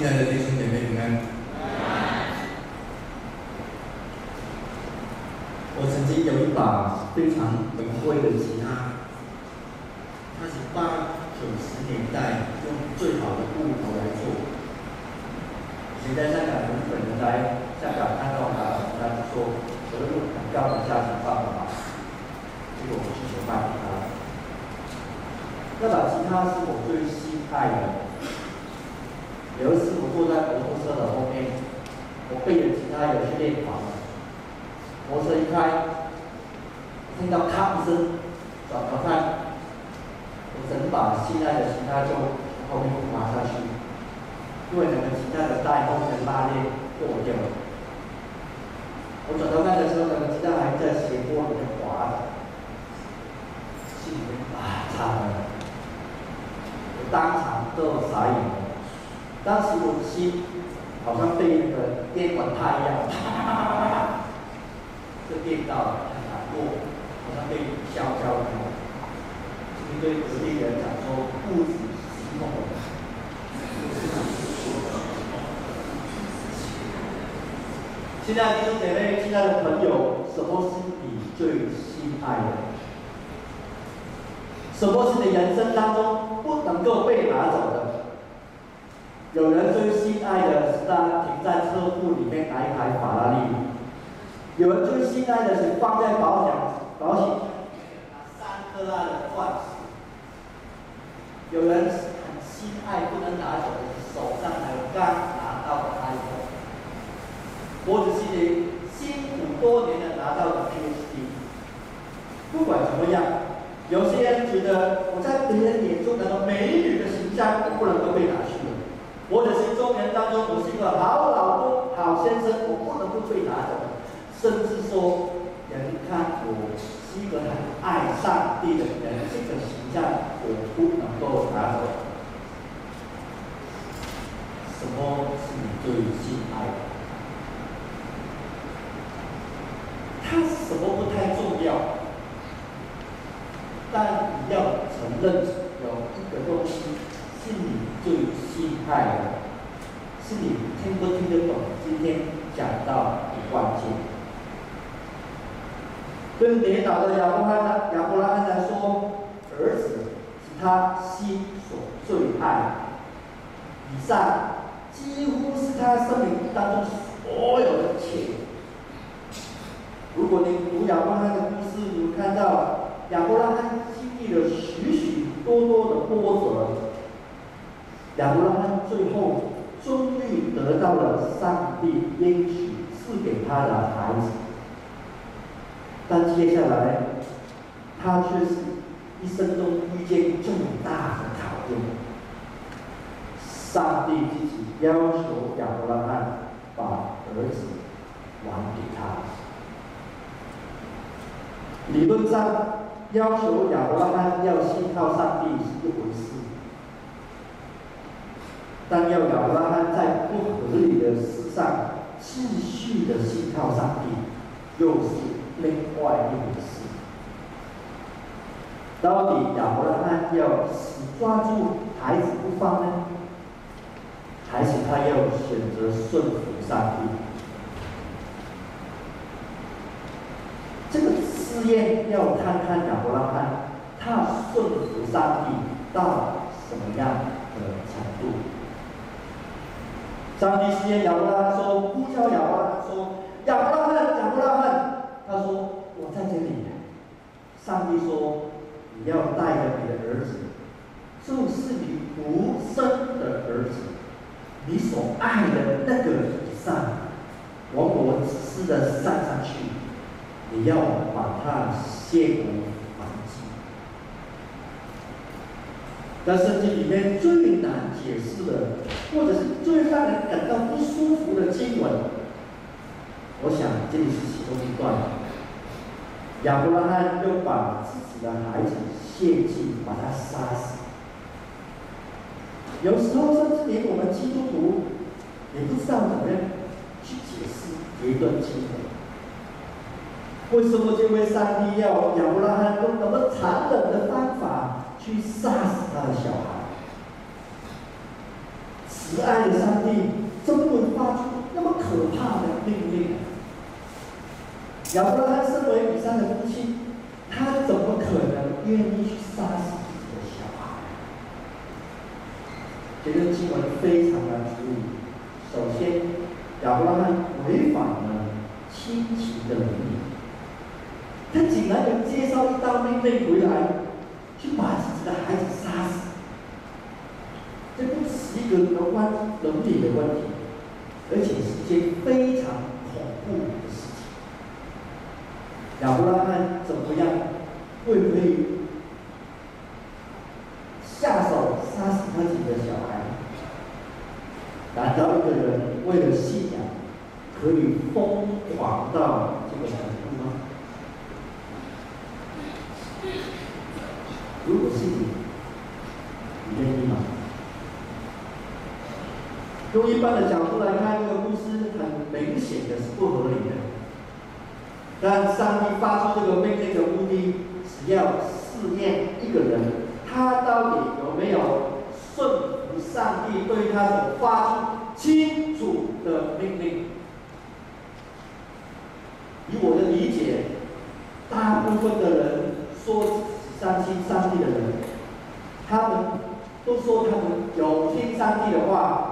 亲爱的弟兄姐妹平安。我曾经有一把非常很贵的吉他，它是八九十年代用最好的木头来做。现在香港很多人来香港看到它，他就说：“我用很高的价钱放了吧。”结果我去求卖给他。那把吉他是我最心爱的。有一次我坐在摩托车的后面，我背着吉他有去练房。摩托车一开，听到咔一声，转头看，我整把心爱的吉他就从后面滑下去，因为那个吉他的带后面的拉链破掉了。我转头看的时候，那个吉他还在斜坡里面滑着，心里面啊惨了，我当场都傻眼了。当时我的心好像被那个电管踏一样，啪啪啪啪啪啪。这电到了很难过，好像被削焦了。这对隔壁人讲说：“不止心痛。”亲爱的弟兄姐妹，亲爱的朋友，什么是你最心爱的？什么是你人生当中不能够被拿走的？有人最心爱的是他停在车库里面那一台法拉利。有人最心爱的是放在保险保险箱里面那三克拉的钻石。有人很心爱不能拿走的手上还有刚拿到的 iPhone，或者是你辛苦多年的拿到的 PhD。不管怎么样，有些人觉得我在别人眼中那个美女的形象我不能够被拿去了，或者是中年当中我是一个好老公、好先生，我不能够被拿走。甚至说，人看我是一个很爱上帝的人，这个形象我不能够拿走。什么是你最心爱的？他什么不太重要，但你要承认有一个东西是你最心爱的，是你听不听得懂今天讲到的关键。对跌倒的亚伯拉罕，亚伯拉罕来说，儿子是他心所最爱。以上几乎是他生命当中所有的一切。如果你读亚伯拉罕的故事，你会看到亚伯拉罕经历了许许多多的波折。亚伯拉罕最后终于得到了上帝应许赐给他的孩子。但接下来，他却是一生中遇见重大的考验。上帝自己要求亚伯拉罕把儿子还给他。理论上，要求亚伯拉罕要信靠上帝是一回事，但要亚伯拉罕在不合理的事上继续的信靠上帝，又是。另外一回事，到底亚伯拉罕要死抓住孩子不放呢，还是他要选择顺服上帝？这个试验要看看亚伯拉罕他顺服上帝到什么样的程度。上帝试验亚伯拉罕说：“呼叫亚伯拉罕说，亚伯拉罕，亚伯拉罕。”他说：“我在这里。”上帝说：“你要带着你的儿子，就是你独生的儿子，你所爱的那个以撒，往我指示的山上去。你要把他献为燔祭。”在圣经里面最难解释的，或者是最让人感到不舒服的经文，我想这里是其中一段。亚伯拉罕又把自己的孩子献祭，把他杀死。有时候，甚至连我们基督徒也不知道怎么样去解释这一段经文。为什么这位上帝要亚伯拉罕用那么残忍的方法去杀死他的小孩？慈爱的上帝，怎么会发出那么可怕的命令？亚伯拉罕身为以撒的父亲，他怎么可能愿意去杀死自己的小孩？这个经文非常的注意。首先，亚伯拉罕违反了亲情的伦理，他竟然能接受一道命令回来，去把自己的孩子杀死。这不只是一个有关伦理的问题，而且是一件非常恐怖的事情。亚伯拉罕怎么样？会不会下手杀死他自己的小孩？难道一个人为了信仰，可以疯狂到这个程度吗？如果是你，你愿意吗？用一般的角度来看，这个故事很明显的是不合理的。但上帝发出这个命令的目的，是要试验一个人，他到底有没有顺服上帝对他所发出清楚的命令。以我的理解，大部分的人说相信上帝的人，他们都说他们有听上帝的话。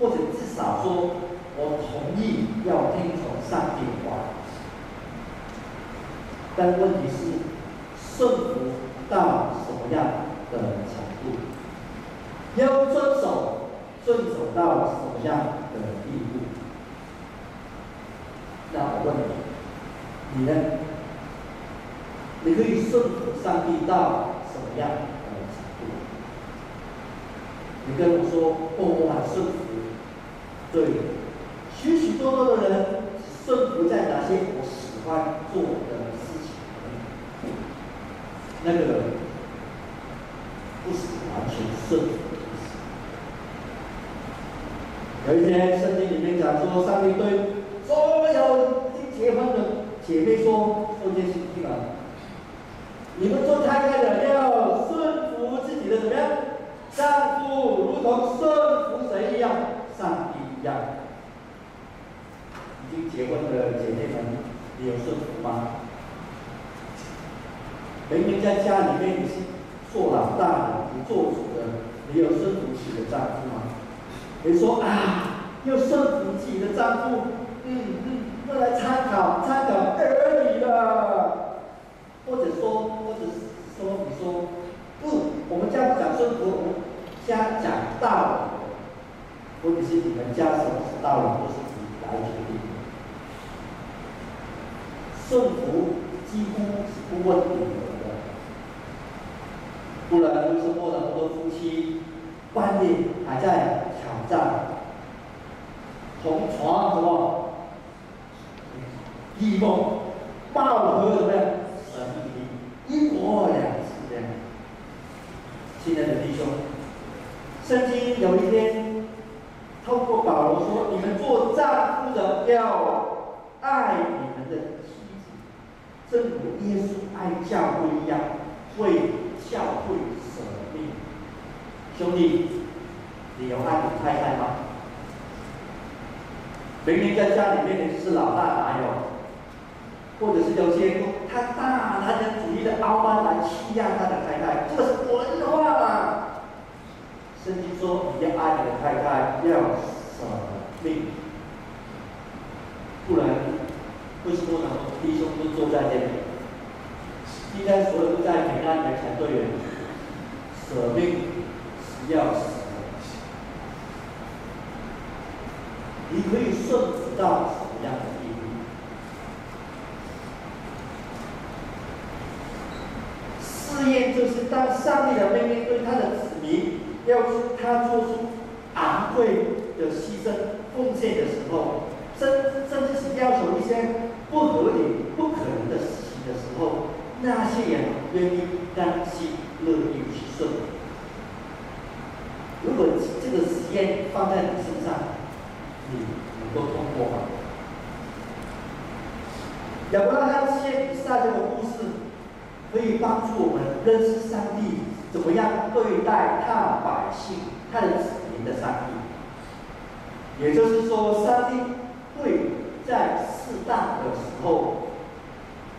或者至少说，我同意要听从上帝的话，但问题是，顺服到什么样的程度？要遵守、遵守到什么样的地步？那我问你，你呢？你可以顺服上帝到什么样的程度？你跟我说，哦，我很顺服。对，许许多多的人顺服在哪些我喜欢做的事情，那个不是完全顺服的意思。有一天圣经里面讲说，上帝对所有已经结婚的姐妹说：“说件事情啊，你们做太太的要顺服自己的怎么样？丈夫如同顺服谁一样？上帝。”一样，已经结婚的姐妹们，你有顺服吗？明明在家里面是做老大的，你做主的，你有顺服自己的丈夫吗？你说啊，要顺服自己的丈夫，嗯嗯，来参考参考而已了。或者说，或者说你说，不，我们家不讲顺服，我们家讲道理。或者是你们家什么是道理，都是你来决定。顺服几乎是不问理由的，不然为什么那么多夫妻半夜还在挑战，同床什么，异梦、貌合什么神秘，一国两制这样。亲爱的弟兄，圣经有一天。透过保罗说：“你们做丈夫的要爱你们的妻子，正如耶稣爱教会一样，为教会舍命。”兄弟，你有爱你太太吗？明明在家里面你是老大，哪有？或者是有些他大男人主义的傲慢来欺压他的太太，这个是混话嘛？圣经说：“你要爱你的太太，要舍命，不然为什么那么多弟兄都坐在这里？应该所有都在平安里才对的。舍命是要死的。你可以顺服到什么样的地步？试验就是当上帝的命令对他的子民。”要是他做出昂贵的牺牲奉献的时候，甚甚至是要求一些不合理、不可能的事情的时候，那些人愿意甘心乐意去顺。如果这个实验放在你身上，你能够通过吗？亚伯拉罕献以撒这个故事，可以帮助我们认识上帝。怎么样对待他百姓、他的子民？的上帝。也就是说，上帝会在适当的时候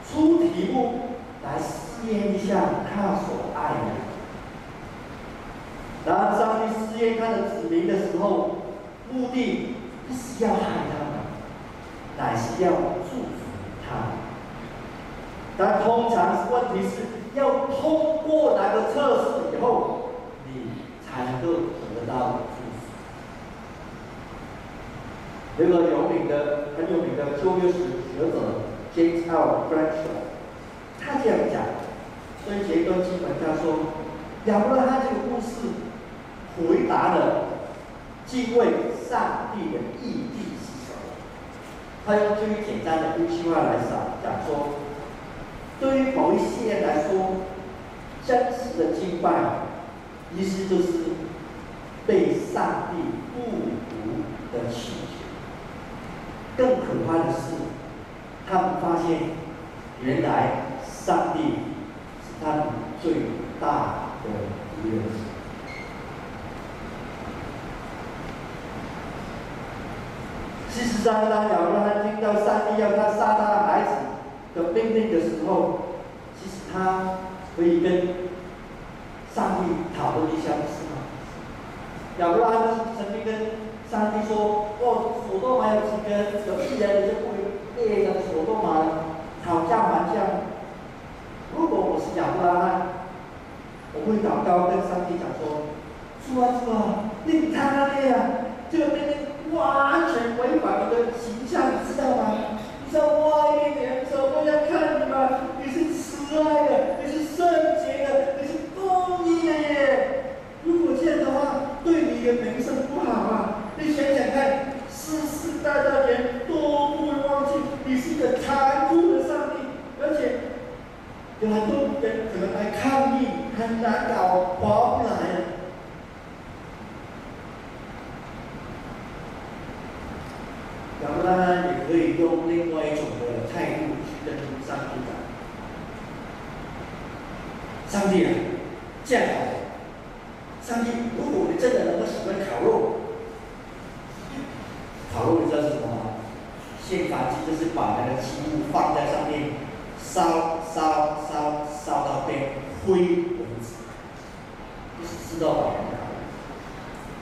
出题目来试验一下他所爱的。然后上帝试验他的子民的时候，目的不是要害他们，乃是要祝福他们。但通常问题是要通过那个测试以后，你才能够得到祝福。这个有名的、很有名的旧约史学者 James L. Bradshaw，他这样讲，所以这段经文他说，亚伯拉罕这个故事回答了敬畏上帝的意义是什么？他用最简单的一句话来讲，讲说。对于某一些人来说，真实的敬拜，意思就是被上帝不读的祈求。更可怕的是，他们发现，原来上帝是他们最大的敌人。事实上，当亚伯拉罕听到上帝要他杀他的孩子。的命令的时候，其实他可以跟上帝讨论一下，是吗？亚伯拉罕曾经跟上帝说：“哦，所多玛有几个有义人，你就不会列着所多玛讨价还价。如果我是亚伯拉罕，我会祷告跟上帝讲说：主啊主啊，你他的呀，这个命令完全违反你的形象，你知道吗？”在外面的人怎么样看你吗？你是慈爱的，你是圣洁的，你是公义的耶。如果这样的话，对你的名声不好啊！你想想看，世世代代人都不会忘记你是一个残酷的上帝，而且有很多人可能来抗议，很难搞，划不来。亚伯拉罕也可以用另外一种的态度去跟上帝讲：“上。帝啊，这样好，上帝，如果你真的能够喜欢烤肉，烤肉你知道是什么？吗？献燔祭就是把那个祭物放在上面，烧烧烧烧到变灰为止，就是知道吧？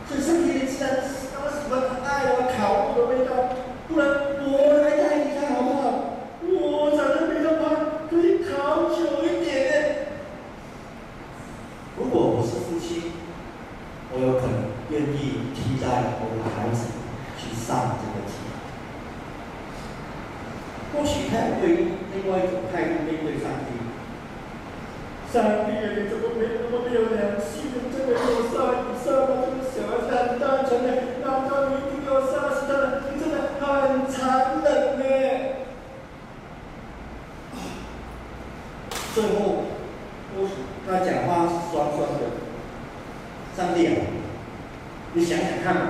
所以上帝你既然那么？喜欢爱我烤肉的味道。”不能我来带你看好不好？我长得比较胖，可以烤久一点。如果我是夫妻，我有可能愿意替代我的孩子去上这个祭。或许他也会另外一种态度面对上帝。上帝啊，你怎么没那么没有良心？这个给我杀一杀吧，这个小孩子很单纯的，难道你一定要杀死他？你真的？很残忍呢。最后，我他讲话是酸酸的。上帝啊，你想想看嘛，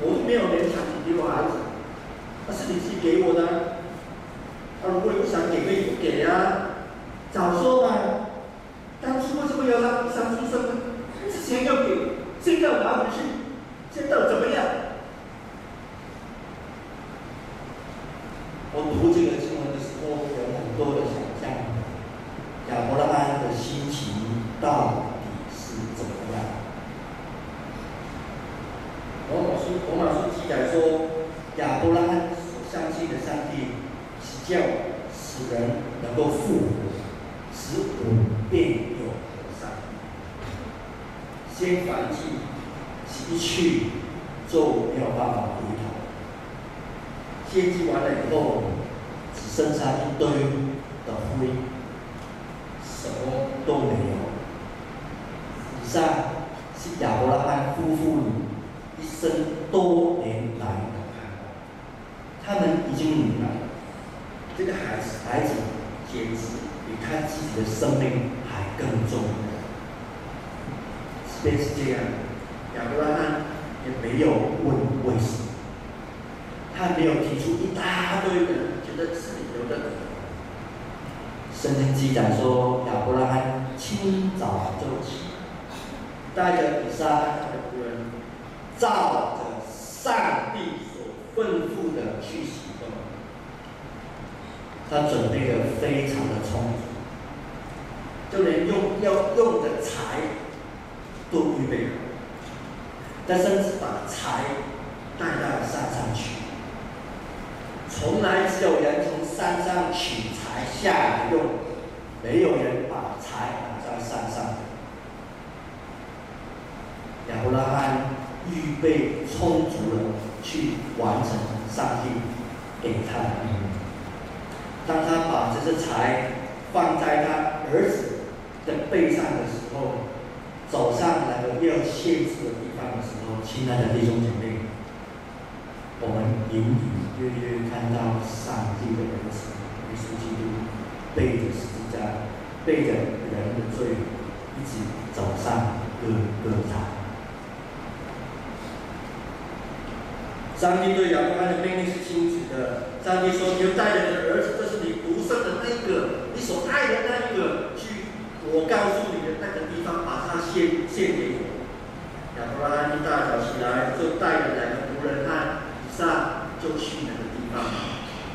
我是没有勉强你给我儿子，那是你自己给我的。他如果你不想给，可以不给啊。早说嘛，当初为什么要让你生出生呢？之前要给，现在拿回去，现在怎么样？我读这个经文的时候，有很多的想象，亚伯拉罕的心情到底是怎么样？罗马书罗马书记载说，亚伯拉罕所相信的上帝是叫使人能够复活，使无变有和尚。先燔祭是一去就没有办法回头。献祭完了以后，只剩下一堆的灰，什么都没有。以上是亚伯拉罕夫妇一生多年来的盼望。他们已经明白，这个孩子，孩子简直比他自己的生命还更重要。即便是这样，亚伯拉罕也没有问为什么。他没有提一大堆的觉得自己有的。圣经记载说，亚伯拉罕清早就起，带着以撒的仆人照着上帝所吩咐的去行动。他准备的非常的充足，就连用要用的柴都预备好，他甚至把柴带到山上去。从来只有人从山上取柴下来用，没有人把柴打在山上。亚伯拉罕预备充足了，去完成上帝给他的命令。当他把这些柴放在他儿子的背上的时候，走上那个要限制的地方的时候，亲爱的弟兄姐妹，我们隐隐约约看到上帝的儿子耶稣基督背着十字架，背着人的罪，一起走上各各场。上帝对亚伯拉罕的命令是清楚的。上帝说：“你要带着你的儿子，这是你独生的那一个，你所爱的那一个，去我告诉你的那个地方，把他献献给我。”亚伯拉罕一大早起来，就带着两个仆人和以撒，就去那个地方。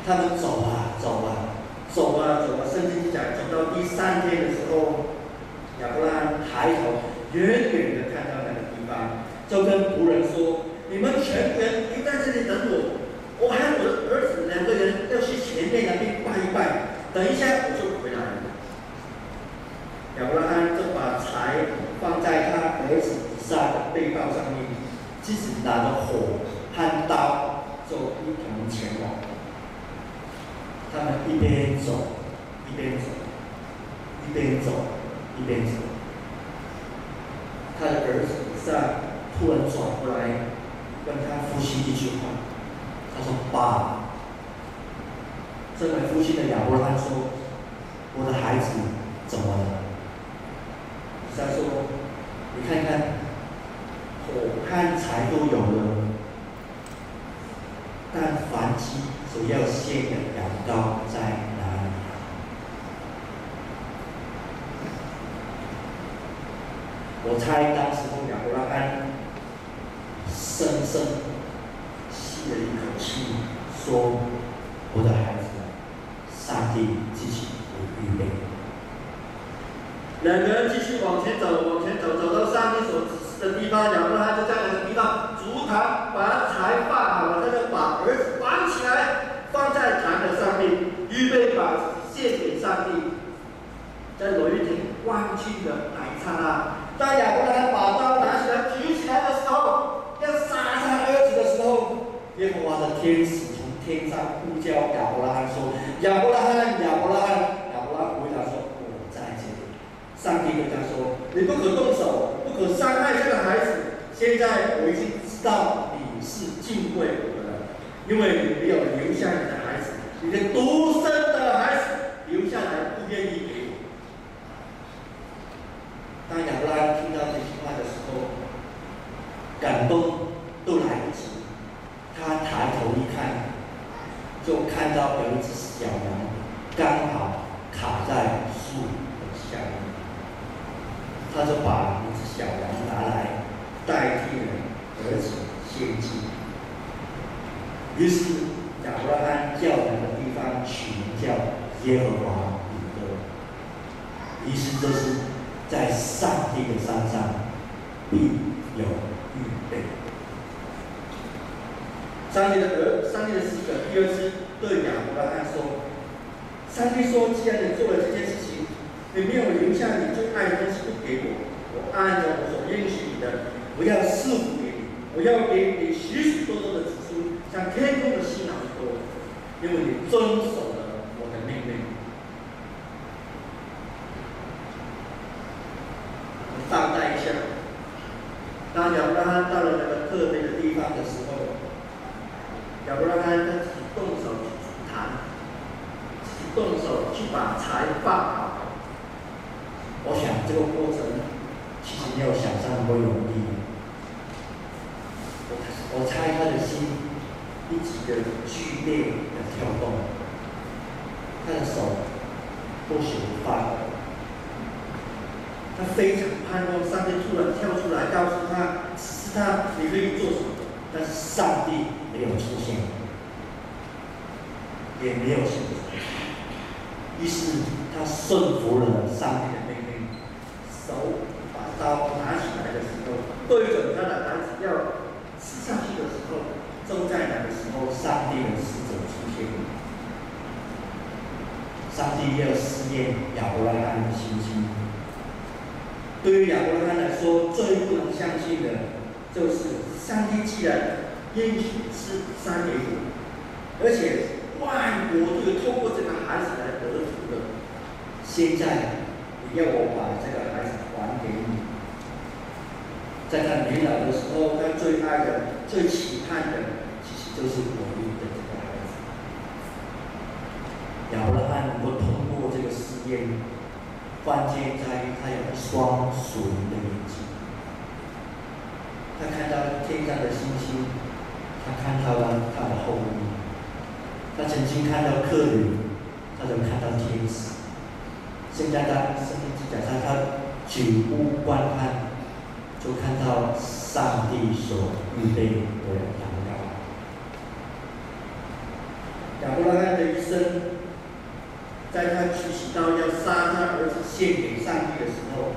他们走啊走啊，走啊走啊，圣经讲，走到第三天的时候，亚伯拉罕抬头，远远的看到那个地方，就跟仆人说。你们全人留在这里等我，我还有我的儿子两个人要去前面那边拜一拜，等一下我就回来了。亚伯拉罕就把柴放在他儿子以撒的背包上面，自己拿着火和刀，就一同前往。他们一边走一边走，一边走一边走。他的儿子在突然转过来。跟他父亲一句话，他说：“爸。”这位父亲的亚伯拉说：“我的孩子怎么了？”他说：“你看看，火和柴都有了，但燔祭所要献的羊羔在哪里？”我猜当时候亚伯拉罕。深深吸了一口气，说：“我的孩子，上帝自己会预备。”两个人继续往前走，往前走，走到上帝所指示的地方，亚伯拉罕就在那个地方筑坛，把柴放好了，他就把儿子绑起来，放在坛的上面，预备把献给上帝。在有一天光景的那一刹那，当亚伯拉罕把刀拿起来举起来的时候。要杀他儿子的时候，耶和华的天使从天上呼叫亚伯拉罕说：“亚伯拉罕，亚伯拉罕，亚伯拉罕回答说：我在这里。”上帝对他说：“你不可动手，不可伤害这个孩子。现在我已经知道你是敬畏我的，因为你没有留下你的孩子，你的独生下来，不愿意给我。”当亚伯拉罕听到这句话的时候，感动都来不及，他抬头一看，就看到有一只小羊，刚好卡在树的下面，他就把一只小羊拿来代替了儿子献祭。于是亚伯拉罕叫那个地方取名叫耶和华以勒，意思就是在上帝的山上必有。预备。上帝的儿，上帝的使者第二次对亚伯拉罕说：“上帝说，既然你做了这件事情，你没有留下你最爱的东西给我，我按照我所应许你的，我要赐福给你，我要给你许许多多的子孙，像天空的星那么多，因为你遵守了我的命令。”放在一下。当亚伯拉罕到了那个特别的地方的时候，亚伯拉罕他自己动手去筑坛，自己动手去把柴放好。我想这个过程其实没有想象那么容易。我我猜他的心一个剧烈的跳动，他的手或许发抖。他非常盼望上帝突然跳出来，告诉他：“是他你可以做什么，但是上帝没有出现，也没有选择，于是他顺服了上帝的命令，手把刀拿起来的时候，对准他的孩子要刺下去的时候，正在，上帝的使者出现了，上帝要试验亚伯拉罕的信心。对于亚伯拉罕来说，最不能相信的，就是上帝既然应许是三年后，而且万国就透过这个孩子来得福的，现在你要我把这个孩子还给你，在他年老的时候，他最爱的、最期盼的，就是我们的这个孩子。亚伯拉罕能够通过这个试验。关键在于他有一双属灵的眼睛，他看到天上的星星，他看到了他的后裔，他曾经看到客旅，他能看到天使。现在他圣经记载他他举目观看，就看到上帝所预备的羊羔。亚伯拉罕的一生。在他举起刀要杀他儿子献给上帝的时候，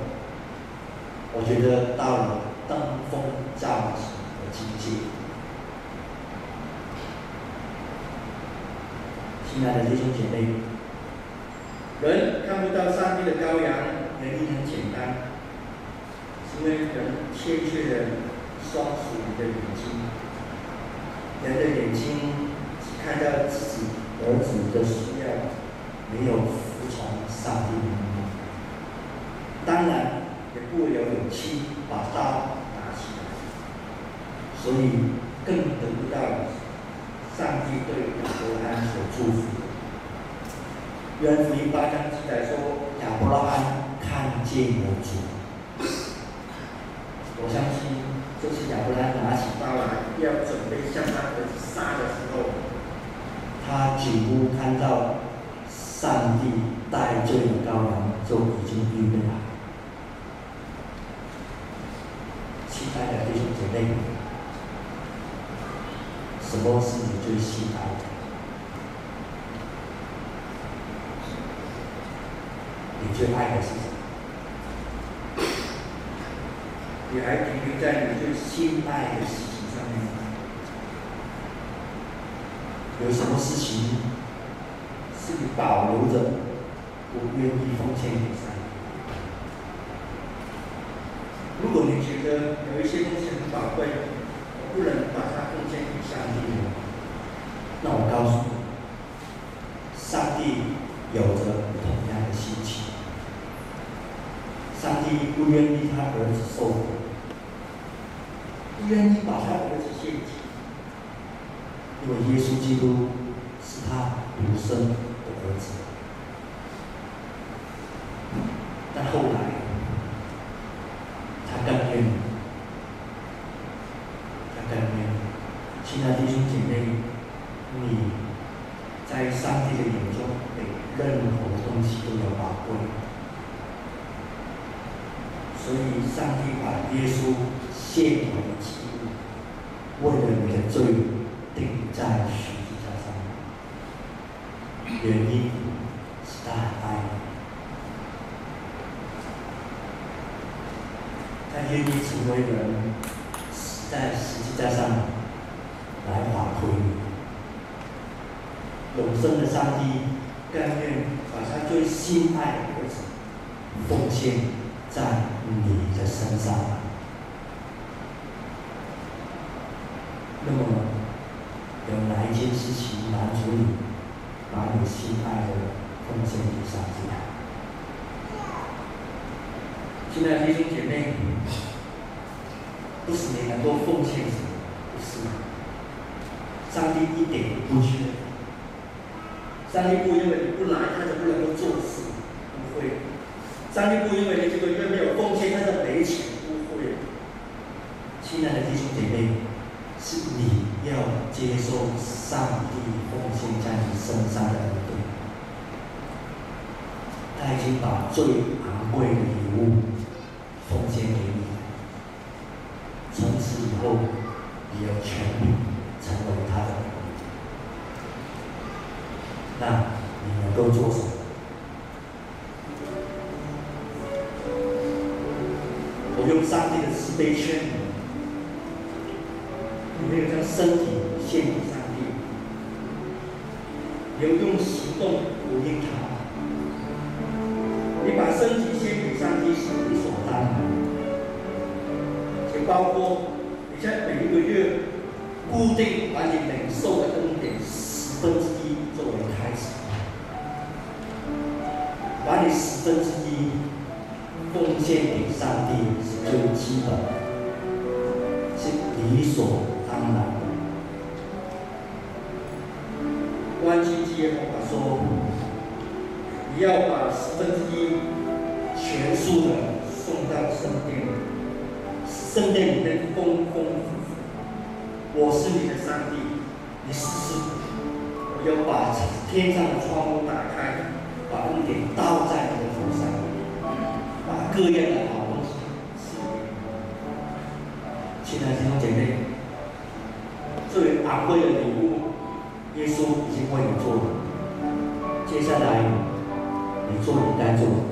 我觉得到了登峰造极的境界。亲爱的弟兄姐妹，人看不到上帝的羔羊，原因很简单，是因为人欠缺了双属灵的眼睛，人的眼睛看到自己儿子的需要。没有服从上帝的命令，当然也不会有勇气把刀拿起来，所以更得不到上帝对亚伯拉罕所祝福的。约翰福音八章记载说，亚伯拉罕看见了主。我相信，就是亚伯拉罕拿起刀来要准备将他儿子杀的时候，他几乎看到。上帝代罪的羔羊就已经预备了。亲爱的弟兄姐妹，什么是你最心爱的？你最爱的是什么？你还停留在你最心爱的事情上面吗？有什么事情？是你保留着，不愿意奉献给上帝。如果你觉得有一些东西很宝贵，我不能把它奉献给上帝，那我告诉你，上帝有着同样的心情。上帝不愿意他儿子受苦，不愿意把他儿子献祭，因为耶稣基督是他独生儿子，但后来他甘愿，他甘愿。亲爱的弟兄姐妹，你在上帝的眼中比任何东西都要宝贵，所以上帝把耶稣献给了基督，为了你的罪钉在十字架上。原因是他很爱你，他愿意成为人，在十字架上来挽回你。永生的上帝甘愿把他最心爱的儿子奉献在你的身上。那么，有哪一件事情满足你？把你心爱的奉献给上帝。亲爱的弟兄姐妹，不是你能够奉献什么，不是。上帝一点也不缺。上帝不因为你不来，他就不能够做事，不会。上帝不因为你这个月没有奉献，他就没钱，不会。亲爱的弟兄姐妹。是你要接受上帝奉献在你身上的恩典，他已经把最昂贵的礼物把你十分之一奉献给上帝是最基本的，是理所当然的。关系结合法说，你要把十分之一全数的送到圣殿，圣殿里面丰丰富富。我是你的上帝，你试试，我要把天上的窗户打开，把恩典倒在你的头上，把各样的好东西赐给你。亲爱的弟兄姐妹，最为昂贵的礼物，耶稣已经为你做了。接下来，你做你该做的。